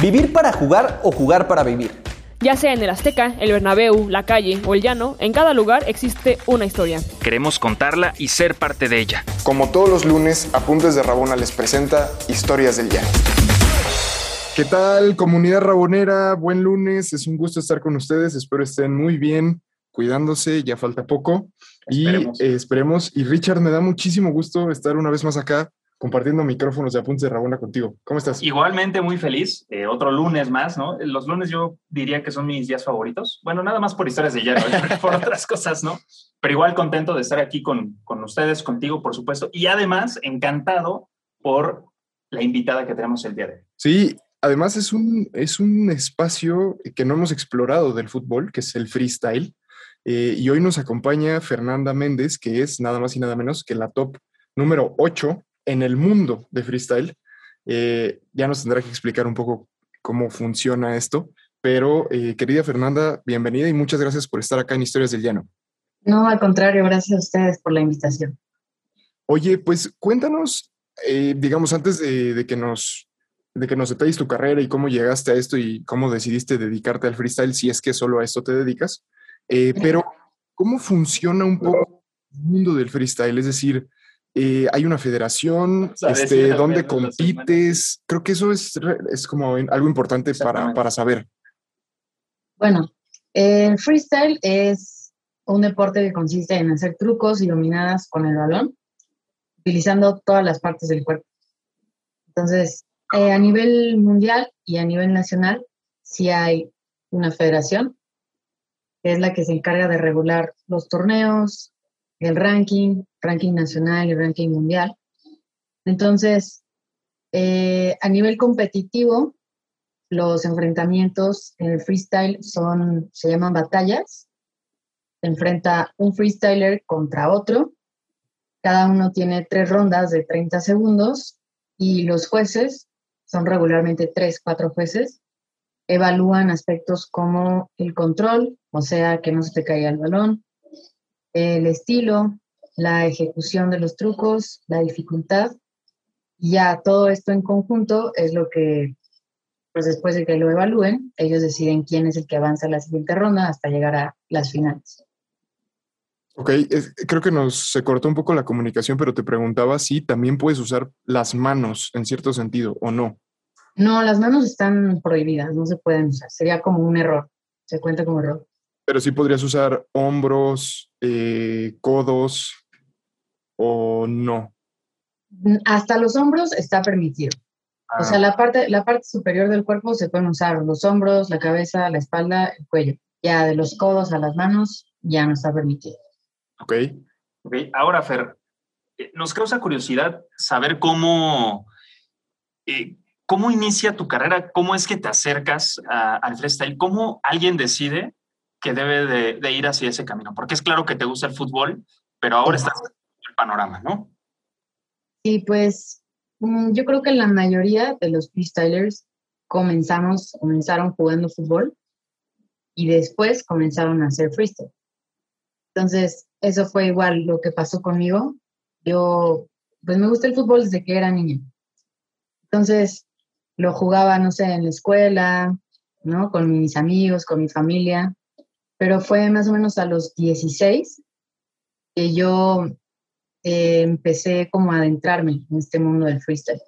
Vivir para jugar o jugar para vivir. Ya sea en el Azteca, el Bernabéu, la calle o el llano, en cada lugar existe una historia. Queremos contarla y ser parte de ella. Como todos los lunes, Apuntes de Rabona les presenta Historias del Llano. ¿Qué tal, comunidad rabonera? Buen lunes, es un gusto estar con ustedes. Espero estén muy bien, cuidándose, ya falta poco. Esperemos. Y eh, esperemos. Y Richard, me da muchísimo gusto estar una vez más acá compartiendo micrófonos de Apuntes de Rabona contigo. ¿Cómo estás? Igualmente muy feliz, eh, otro lunes más, ¿no? Los lunes yo diría que son mis días favoritos. Bueno, nada más por historias de llano, por otras cosas, ¿no? Pero igual contento de estar aquí con, con ustedes, contigo, por supuesto. Y además, encantado por la invitada que tenemos el día de hoy. Sí, además es un, es un espacio que no hemos explorado del fútbol, que es el freestyle. Eh, y hoy nos acompaña Fernanda Méndez, que es nada más y nada menos que la top número 8 en el mundo de freestyle. Eh, ya nos tendrá que explicar un poco cómo funciona esto, pero eh, querida Fernanda, bienvenida y muchas gracias por estar acá en Historias del Llano. No, al contrario, gracias a ustedes por la invitación. Oye, pues cuéntanos, eh, digamos, antes de, de, que nos, de que nos detalles tu carrera y cómo llegaste a esto y cómo decidiste dedicarte al freestyle, si es que solo a esto te dedicas, eh, pero ¿cómo funciona un poco el mundo del freestyle? Es decir, eh, hay una federación, este, ¿dónde compites? Creo que eso es, es como algo importante para, para, saber. Bueno, el freestyle es un deporte que consiste en hacer trucos y dominadas con el balón, utilizando todas las partes del cuerpo. Entonces, eh, a nivel mundial y a nivel nacional, sí hay una federación, que es la que se encarga de regular los torneos, el ranking, ranking nacional y ranking mundial. Entonces, eh, a nivel competitivo, los enfrentamientos en el freestyle son, se llaman batallas. Se enfrenta un freestyler contra otro. Cada uno tiene tres rondas de 30 segundos y los jueces, son regularmente tres, cuatro jueces, evalúan aspectos como el control, o sea, que no se te caiga el balón, el estilo, la ejecución de los trucos, la dificultad. Y ya todo esto en conjunto es lo que, pues después de que lo evalúen, ellos deciden quién es el que avanza a la siguiente ronda hasta llegar a las finales. Ok, es, creo que nos se cortó un poco la comunicación, pero te preguntaba si también puedes usar las manos en cierto sentido o no. No, las manos están prohibidas, no se pueden usar. Sería como un error, se cuenta como error. Pero sí podrías usar hombros, eh, codos o no. Hasta los hombros está permitido. Ah. O sea, la parte, la parte superior del cuerpo se pueden usar los hombros, la cabeza, la espalda, el cuello. Ya de los codos a las manos ya no está permitido. Ok. okay. Ahora, Fer, eh, nos causa curiosidad saber cómo, eh, cómo inicia tu carrera, cómo es que te acercas a, al freestyle, cómo alguien decide que debe de, de, ir hacia ese camino, porque es claro que te gusta el fútbol, pero ahora estás en el panorama, ¿no? Sí, pues mm, yo creo que la mayoría de los freestylers comenzamos, comenzaron jugando fútbol y después comenzaron a hacer freestyle. Entonces, eso fue igual lo que pasó conmigo. Yo, pues me gusta el fútbol desde que era niña. Entonces, lo jugaba, no sé, en la escuela, ¿no? Con mis amigos, con mi familia. Pero fue más o menos a los 16 que yo eh, empecé como a adentrarme en este mundo del freestyle.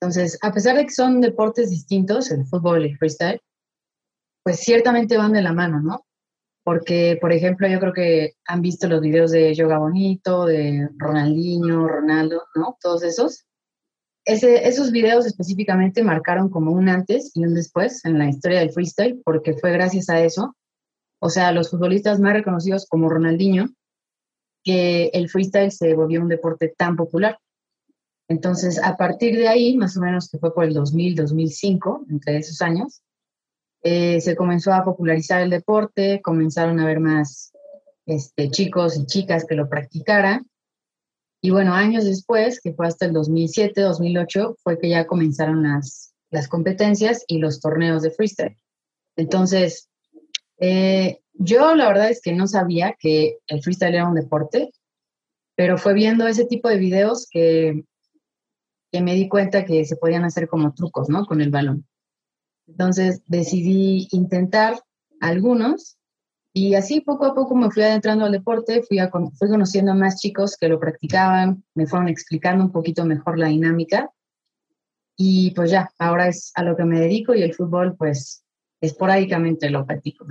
Entonces, a pesar de que son deportes distintos, el fútbol y el freestyle, pues ciertamente van de la mano, ¿no? Porque, por ejemplo, yo creo que han visto los videos de Yoga Bonito, de Ronaldinho, Ronaldo, ¿no? Todos esos. Esos videos específicamente marcaron como un antes y un después en la historia del freestyle, porque fue gracias a eso, o sea, los futbolistas más reconocidos como Ronaldinho, que el freestyle se volvió un deporte tan popular. Entonces, a partir de ahí, más o menos que fue por el 2000, 2005, entre esos años, eh, se comenzó a popularizar el deporte, comenzaron a haber más este, chicos y chicas que lo practicaran. Y bueno, años después, que fue hasta el 2007, 2008, fue que ya comenzaron las, las competencias y los torneos de freestyle. Entonces, eh, yo la verdad es que no sabía que el freestyle era un deporte, pero fue viendo ese tipo de videos que, que me di cuenta que se podían hacer como trucos, ¿no? Con el balón. Entonces decidí intentar algunos y así poco a poco me fui adentrando al deporte, fui, fui conociendo a más chicos que lo practicaban, me fueron explicando un poquito mejor la dinámica y pues ya, ahora es a lo que me dedico y el fútbol pues esporádicamente lo practico.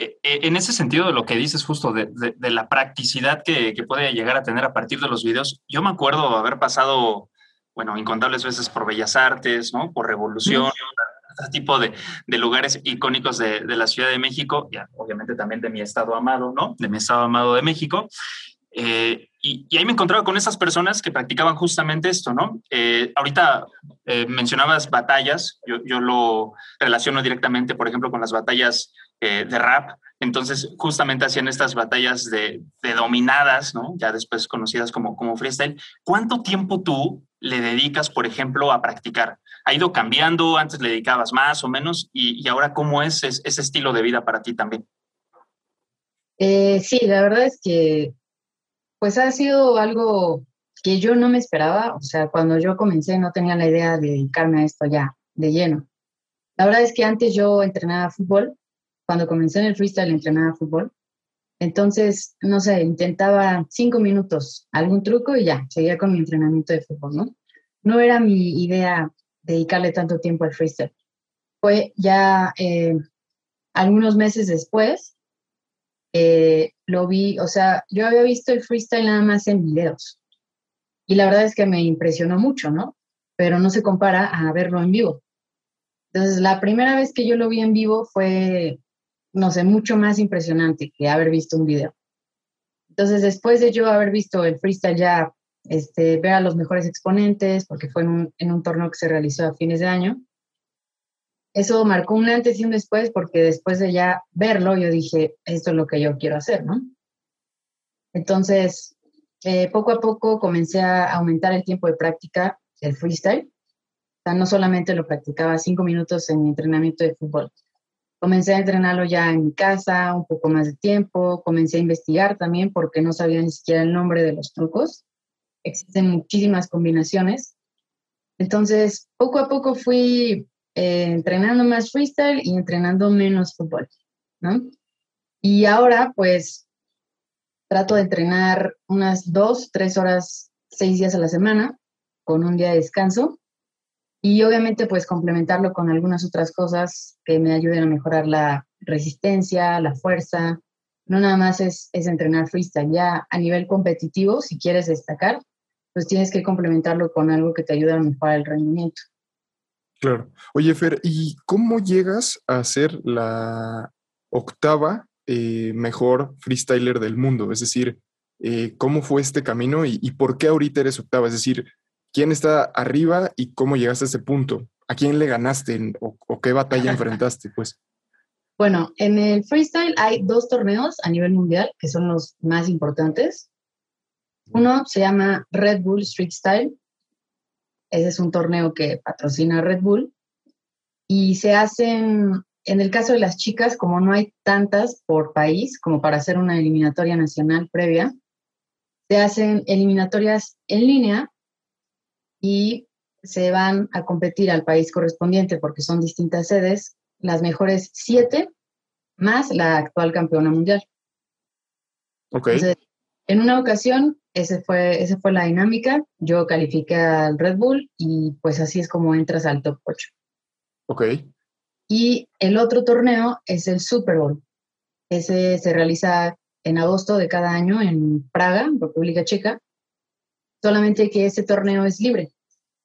Eh, eh, en ese sentido de lo que dices justo de, la practicidad que, puede llegar a tener a partir de los videos, yo me acuerdo haber pasado, bueno, incontables veces por Bellas Artes, ¿no? Por Revolución, tipo de, lugares icónicos de, la Ciudad de México, y obviamente también de mi estado amado, ¿no? De mi estado amado de México. Eh, y, ahí me encontraba con esas personas que practicaban justamente esto, ¿no? Eh, ahorita eh, mencionabas batallas, yo, yo, lo relaciono directamente, por ejemplo, con las batallas de rap, entonces justamente hacían estas batallas de, de, dominadas, ¿no? Ya después conocidas como, como freestyle. ¿Cuánto tiempo tú le dedicas, por ejemplo, a practicar? ha ido cambiando, antes le dedicabas más o menos, y, ahora cómo es, ese estilo de vida para ti también. Eh, sí, la verdad es que pues ha sido algo que yo no me esperaba, o sea, cuando yo comencé no tenía la idea de dedicarme a esto ya, de lleno. La verdad es que antes yo entrenaba fútbol, cuando comencé en el freestyle entrenaba fútbol, entonces, no sé, intentaba cinco minutos, algún truco y ya, seguía con mi entrenamiento de fútbol, ¿no? No era mi idea dedicarle tanto tiempo al freestyle. Fue ya eh, algunos meses después, eh, lo vi, o sea, yo había visto el freestyle nada más en videos. Y la verdad es que me impresionó mucho, ¿no? Pero no se compara a verlo en vivo. Entonces, la primera vez que yo lo vi en vivo fue, no sé, mucho más impresionante que haber visto un video. Entonces, después de yo haber visto el freestyle ya este, ver a los mejores exponentes, porque fue en un, torneo que se realizó a fines de año. Eso marcó un antes y un después, porque después de ya verlo, yo dije, esto es lo que yo quiero hacer, ¿no? Entonces, eh, poco a poco comencé a aumentar el tiempo de práctica del freestyle. O sea, no solamente lo practicaba cinco minutos en mi entrenamiento de fútbol. Comencé a entrenarlo ya en casa, un poco más de tiempo. Comencé a investigar también porque no sabía ni siquiera el nombre de los trucos existen muchísimas combinaciones. Entonces, poco a poco fui eh, entrenando más freestyle y entrenando menos fútbol, ¿no? Y ahora, pues, trato de entrenar unas dos, tres horas, seis días a la semana, con un día de descanso. Y obviamente, pues, complementarlo con algunas otras cosas que me ayuden a mejorar la resistencia, la fuerza. No nada más es, es entrenar freestyle, ya a nivel competitivo, si quieres destacar, pues tienes que complementarlo con algo que te ayude a mejorar el rendimiento. Claro. Oye, Fer, ¿y cómo llegas a ser la octava eh, mejor freestyler del mundo? Es decir, eh, ¿cómo fue este camino y, por qué ahorita eres octava? Es decir, ¿quién está arriba y cómo llegaste a ese punto? ¿A quién le ganaste o, o qué batalla enfrentaste? Pues. Bueno, en el freestyle hay dos torneos a nivel mundial que son los más importantes. Uno se llama Red Bull Street Style. Ese es un torneo que patrocina Red Bull. Y se hacen, en el caso de las chicas, como no hay tantas por país como para hacer una eliminatoria nacional previa, se hacen eliminatorias en línea y se van a competir al país correspondiente porque son distintas sedes, las mejores siete más la actual campeona mundial. Ok. en una ocasión ese fue, esa fue la dinámica. Yo califiqué al Red Bull y pues así es como entras al top 8. Ok. Y el otro torneo es el Super Bowl. Ese se realiza en agosto de cada año en Praga, República Checa. Solamente que ese torneo es libre.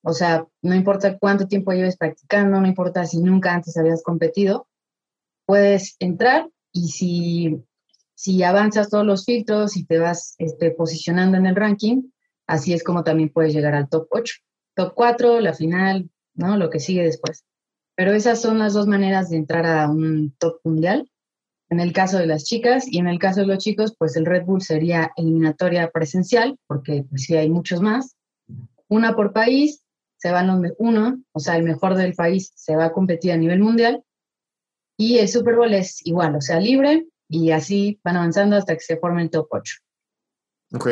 O sea, no importa cuánto tiempo lleves practicando, no importa si nunca antes habías competido, puedes entrar y si si avanzas todos los filtros y te vas este, posicionando en el ranking, así es como también puedes llegar al top 8. Top 4, la final, ¿no? Lo que sigue después. Pero esas son las dos maneras de entrar a un top mundial. En el caso de las chicas y en el caso de los chicos, pues el Red Bull sería eliminatoria presencial, porque pues sí hay muchos más. Una por país, se van los uno, o sea, el mejor del país se va a competir a nivel mundial. Y el Super Bowl es igual, o sea, libre, y así van avanzando hasta que se forme el top 8. Ok.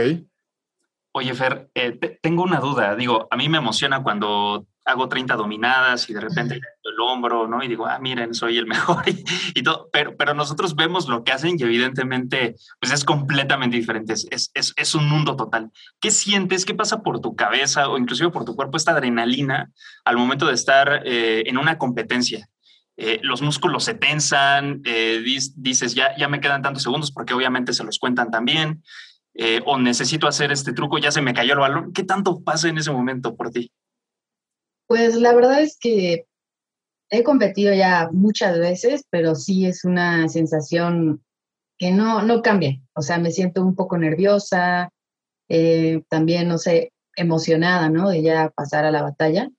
Oye, Fer, eh, tengo una duda. Digo, a mí me emociona cuando hago 30 dominadas y de repente el hombro, ¿no? Y digo, ah, miren, soy el mejor y, todo. Pero, pero nosotros vemos lo que hacen y evidentemente, pues es completamente diferente. Es, es, es un mundo total. ¿Qué sientes? ¿Qué pasa por tu cabeza o inclusive por tu cuerpo esta adrenalina al momento de estar eh, en una competencia? Eh, los músculos se tensan, eh, dices, ya, ya me quedan tantos segundos porque obviamente se los cuentan también, o necesito hacer este truco, ya se me cayó el balón. ¿Qué tanto pasa en ese momento por ti? Pues la verdad es que he competido ya muchas veces, pero sí es una sensación que no, no cambia. O sea, me siento un poco nerviosa, eh, también, no sé, emocionada, ¿no? De ya pasar a la batalla.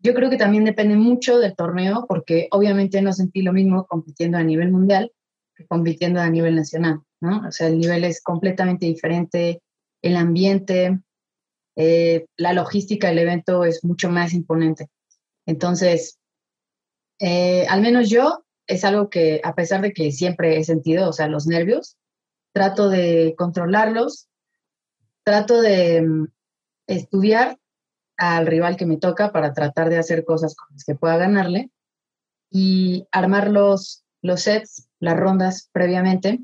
Yo creo que también depende mucho del torneo, porque obviamente no sentí lo mismo compitiendo a nivel mundial que compitiendo a nivel nacional, ¿no? O sea, el nivel es completamente diferente, el ambiente, eh, la logística del evento es mucho más imponente. Entonces, eh, al menos yo, es algo que a pesar de que siempre he sentido, o sea, los nervios, trato de controlarlos, trato de mm, estudiar al rival que me toca para tratar de hacer cosas con las que pueda ganarle y armar los, los sets, las rondas previamente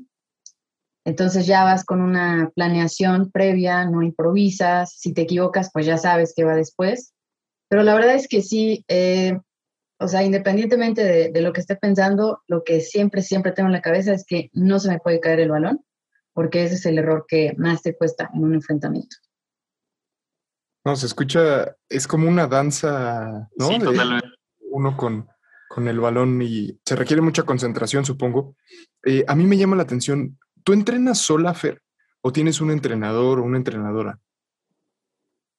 entonces ya vas con una planeación previa, no improvisas, si te equivocas, pues ya sabes qué va después. Pero la verdad es que sí, eh, o sea, independientemente de, lo que esté pensando, lo que siempre, siempre tengo en la cabeza es que no se me puede caer el balón, porque ese es el error que más te cuesta en un enfrentamiento. No, se escucha, es como una danza, ¿no? Sí, totalmente. uno con, con el balón y se requiere mucha concentración, supongo. Eh, a mí me llama la atención, ¿Tú entrenas sola, Fer? ¿O tienes un entrenador o una entrenadora?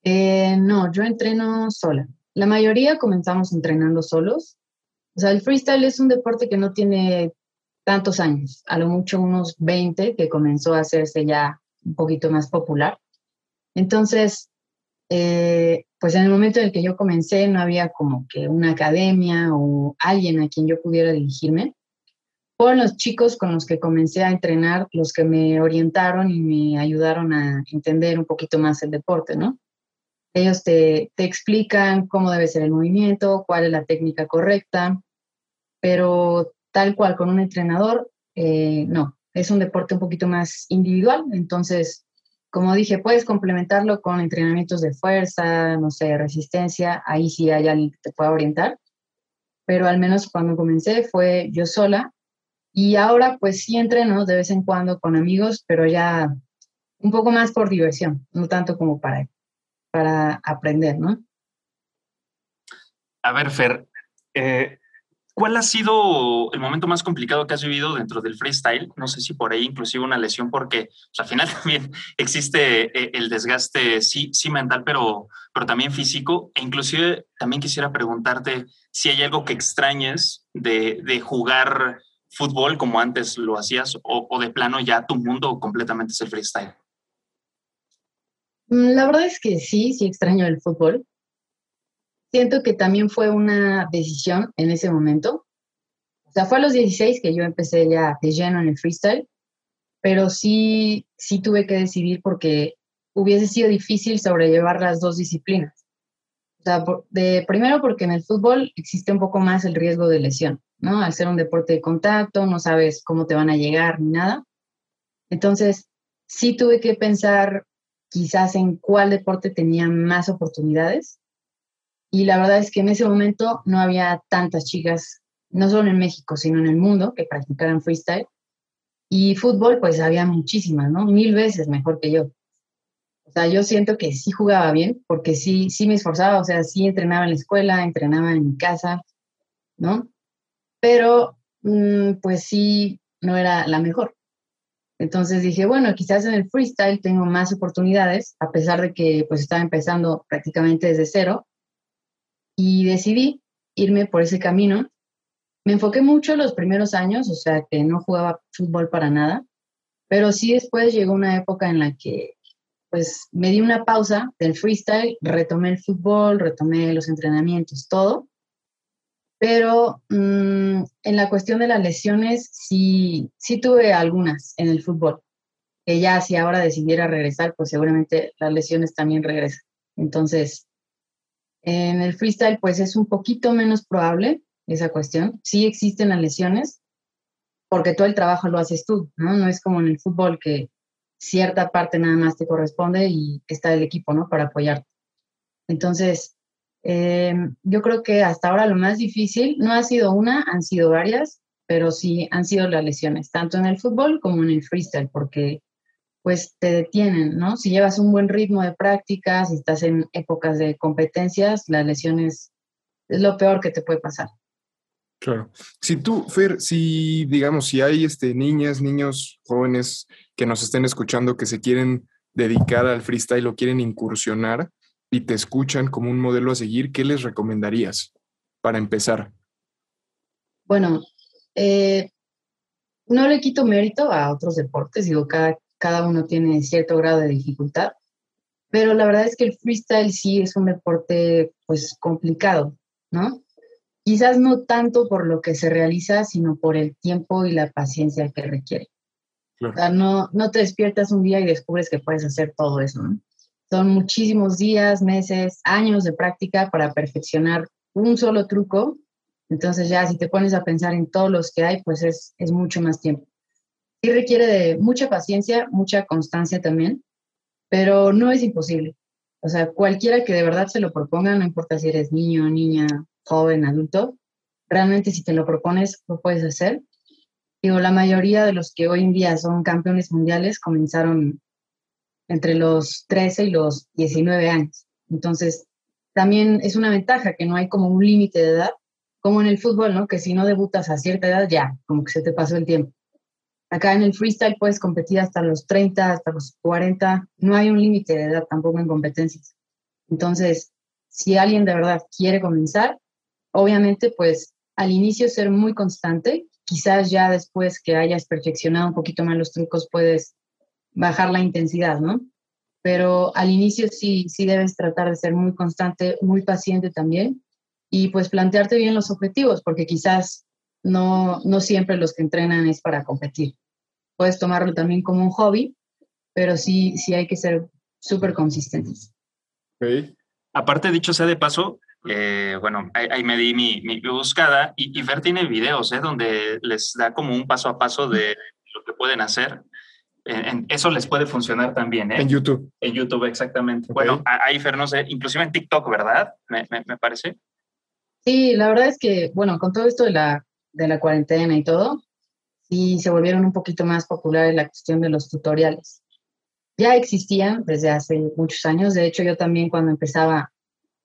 Eh, no, yo entreno sola. La mayoría comenzamos entrenando solos. O sea, el freestyle es un deporte que no tiene tantos años, a lo mucho unos 20, que comenzó a hacerse ya un poquito más popular. Entonces, eh, pues en el momento en el que yo comencé no había como que una academia o alguien a quien yo pudiera dirigirme fueron los chicos con los que comencé a entrenar los que me orientaron y me ayudaron a entender un poquito más el deporte, ¿no? Ellos te, te explican cómo debe ser el movimiento, cuál es la técnica correcta, pero tal cual con un entrenador, eh, no, es un deporte un poquito más individual, entonces, como dije, puedes complementarlo con entrenamientos de fuerza, no sé, resistencia, ahí sí hay alguien que te pueda orientar, pero al menos cuando comencé fue yo sola y ahora pues sí entreno de vez en cuando con amigos, pero ya un poco más por diversión, no tanto como para, para aprender, ¿no? A ver, Fer, eh, ¿cuál ha sido el momento más complicado que has vivido dentro del freestyle? No sé si por ahí inclusive una lesión, porque pues, al final también existe eh, el desgaste, sí, sí mental, pero, pero también físico. E inclusive también quisiera preguntarte si hay algo que extrañes de, de jugar fútbol como antes lo hacías o, de plano ya tu mundo completamente es el freestyle? Mm, la verdad es que sí, sí extraño el fútbol. Siento que también fue una decisión en ese momento. O sea, fue a los 16 que yo empecé ya de lleno en el freestyle, pero sí, sí tuve que decidir porque hubiese sido difícil sobrellevar las dos disciplinas. De, primero porque en el fútbol existe un poco más el riesgo de lesión. ¿no? Al ser un deporte de contacto, no sabes cómo te van a llegar ni nada. Entonces, sí tuve que pensar quizás en cuál deporte tenía más oportunidades. Y la verdad es que en ese momento no había tantas chicas, no solo en México, sino en el mundo, que practicaran freestyle. Y fútbol, pues había muchísimas, ¿no? Mil veces mejor que yo. Sea, yo siento que sí jugaba bien, porque sí, sí me esforzaba, o sea, sí entrenaba en la escuela, entrenaba en mi casa, ¿no? pero mm, pues sí, no era la mejor. Entonces dije, bueno, quizás en el freestyle tengo más oportunidades, a pesar de que pues estaba empezando prácticamente desde cero, y decidí irme por ese camino. Me enfoqué mucho los primeros años, o sea, que no jugaba fútbol para nada, pero sí después llegó una época en la que pues me di una pausa del freestyle, retomé el fútbol, retomé los entrenamientos, todo, pero mm, en la cuestión de las lesiones, sí, sí tuve algunas en el fútbol, que ya si ahora decidiera regresar, pues seguramente las lesiones también regresan. Entonces, En el freestyle, pues es un poquito menos probable esa cuestión. Sí existen las lesiones, porque todo el trabajo lo haces tú, ¿no? No es como en el fútbol que cierta parte nada más te corresponde y está el equipo, ¿no? Para apoyarte. Entonces, em, yo creo que hasta ahora lo más difícil no ha sido una, han sido varias, pero sí han sido las lesiones, tanto en el fútbol como en el freestyle, porque pues te detienen, ¿no? Si llevas un buen ritmo de práctica, si estás en épocas de competencias, las lesiones es lo peor que te puede pasar. Claro. Si tú, Fer, si digamos, si hay este, niñas, niños, jóvenes que nos estén escuchando que se quieren dedicar al freestyle o quieren incursionar y te escuchan como un modelo a seguir, ¿qué les recomendarías para empezar? Bueno, eh, no le quito mérito a otros deportes, digo, cada, cada uno tiene cierto grado de dificultad, pero la verdad es que el freestyle sí es un deporte pues complicado, ¿no? Quizás no tanto por lo que se realiza, sino por el tiempo y la paciencia que requiere. O sea, no, no te despiertas un día y descubres que puedes hacer todo eso. ¿no? Son muchísimos días, meses, años de práctica para perfeccionar un solo truco. Entonces ya si te pones a pensar en todos los que hay, pues es, es mucho más tiempo. Sí requiere de mucha paciencia, mucha constancia también, pero no es imposible. O sea, cualquiera que de verdad se lo proponga, no importa si eres niño, niña, joven, adulto, realmente si te lo propones, lo puedes hacer. Digo, la mayoría de los que hoy en día son campeones mundiales comenzaron entre los 13 y los 19 años. Entonces, también es una ventaja que no hay como un límite de edad, como en el fútbol, ¿no? Que si no debutas a cierta edad, ya, como que se te pasó el tiempo. Acá en el freestyle puedes competir hasta los 30, hasta los 40, no hay un límite de edad tampoco en competencias. Entonces, si alguien de verdad quiere comenzar, Obviamente, pues al inicio ser muy constante, quizás ya después que hayas perfeccionado un poquito más los trucos puedes bajar la intensidad, ¿no? Pero al inicio sí, sí debes tratar de ser muy constante, muy paciente también y pues plantearte bien los objetivos, porque quizás no, no siempre los que entrenan es para competir. Puedes tomarlo también como un hobby, pero sí, sí hay que ser súper consistentes. Aparte, dicho sea de paso, eh, bueno, ahí, me di mi, mi buscada y, y, Fer tiene videos ¿eh? donde les da como un paso a paso de lo que pueden hacer. En, eso les puede funcionar también. ¿eh? En YouTube. En YouTube, exactamente. Bueno, ahí Fer, no sé, inclusive en TikTok, ¿verdad? Me, me, me, parece. Sí, la verdad es que, bueno, con todo esto de la, de la cuarentena y todo, sí se volvieron un poquito más populares la cuestión de los tutoriales. Ya existían desde hace muchos años. De hecho, yo también cuando empezaba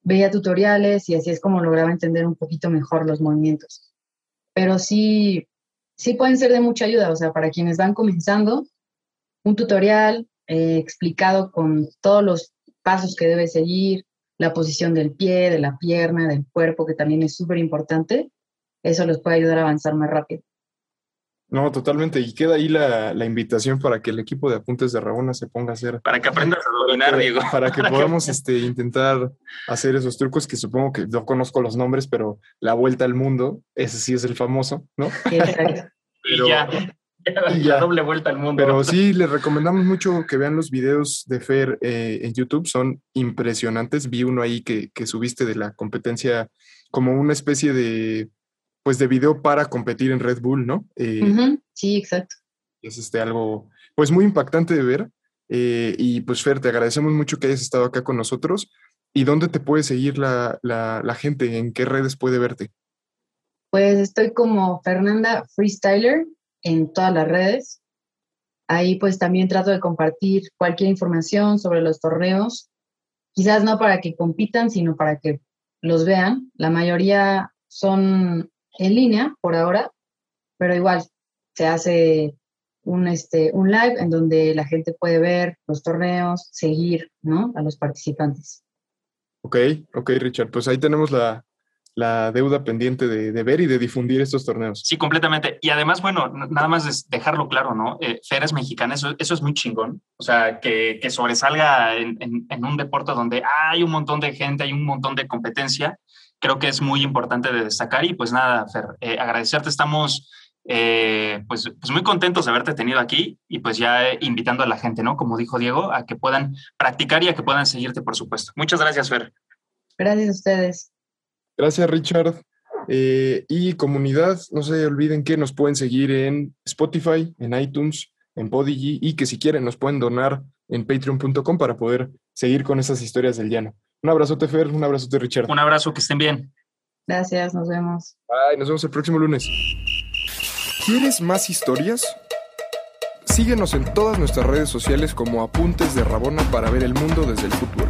veía tutoriales y así es como lograba entender un poquito mejor los movimientos. Pero sí, sí pueden ser de mucha ayuda, o sea, para quienes van comenzando, un tutorial eh, explicado con todos los pasos que debe seguir, la posición del pie, de la pierna, del cuerpo, que también es súper importante, eso les puede ayudar a avanzar más rápido. No, totalmente. Y queda ahí la, la, invitación para que el equipo de apuntes de Rabona se ponga a hacer. Para que aprendas a dominar, Diego. Para que podamos este, intentar hacer esos trucos que supongo que no conozco los nombres, pero la vuelta al mundo, ese sí es el famoso, ¿no? pero, y ya. Y ya. doble vuelta al mundo. Pero sí, les recomendamos mucho que vean los videos de Fer eh, en YouTube, son impresionantes. Vi uno ahí que, que subiste de la competencia como una especie de pues de video para competir en Red Bull, ¿no? Eh, sí, exacto. Es este algo, pues muy impactante de ver. Eh, y pues Fer, te agradecemos mucho que hayas estado acá con nosotros. ¿Y dónde te puede seguir la, la, gente? ¿En qué redes puede verte? Pues estoy como Fernanda Freestyler en todas las redes. Ahí pues también trato de compartir cualquier información sobre los torneos. Quizás no para que compitan, sino para que los vean. La mayoría son en línea por ahora, pero igual se hace un, este, un live en donde la gente puede ver los torneos, seguir ¿no? a los participantes. Ok, ok, Richard. Pues ahí tenemos la, la deuda pendiente de, de, ver y de difundir estos torneos. Sí, completamente. Y además, bueno, nada más dejarlo claro, ¿no? Eh, Feres mexicanas, eso, eso, es muy chingón. O sea, que, que sobresalga en, en, en, un deporte donde hay un montón de gente, hay un montón de competencia creo que es muy importante de destacar y pues nada, Fer, eh, agradecerte, estamos eh, pues, pues, muy contentos de haberte tenido aquí y pues ya invitando a la gente, ¿no? Como dijo Diego, a que puedan practicar y a que puedan seguirte, por supuesto. Muchas gracias, Fer. Gracias a ustedes. Gracias, Richard. Eh, y comunidad, no se olviden que nos pueden seguir en Spotify, en iTunes, en Podigy y que si quieren nos pueden donar en patreon.com para poder seguir con esas historias del llano. Un abrazote, Fer, un abrazote, Richard. Un abrazo, que estén bien. Gracias, nos vemos. Bye, nos vemos el próximo lunes. ¿Quieres más historias? Síguenos en todas nuestras redes sociales como Apuntes de Rabona para ver el mundo desde el futuro.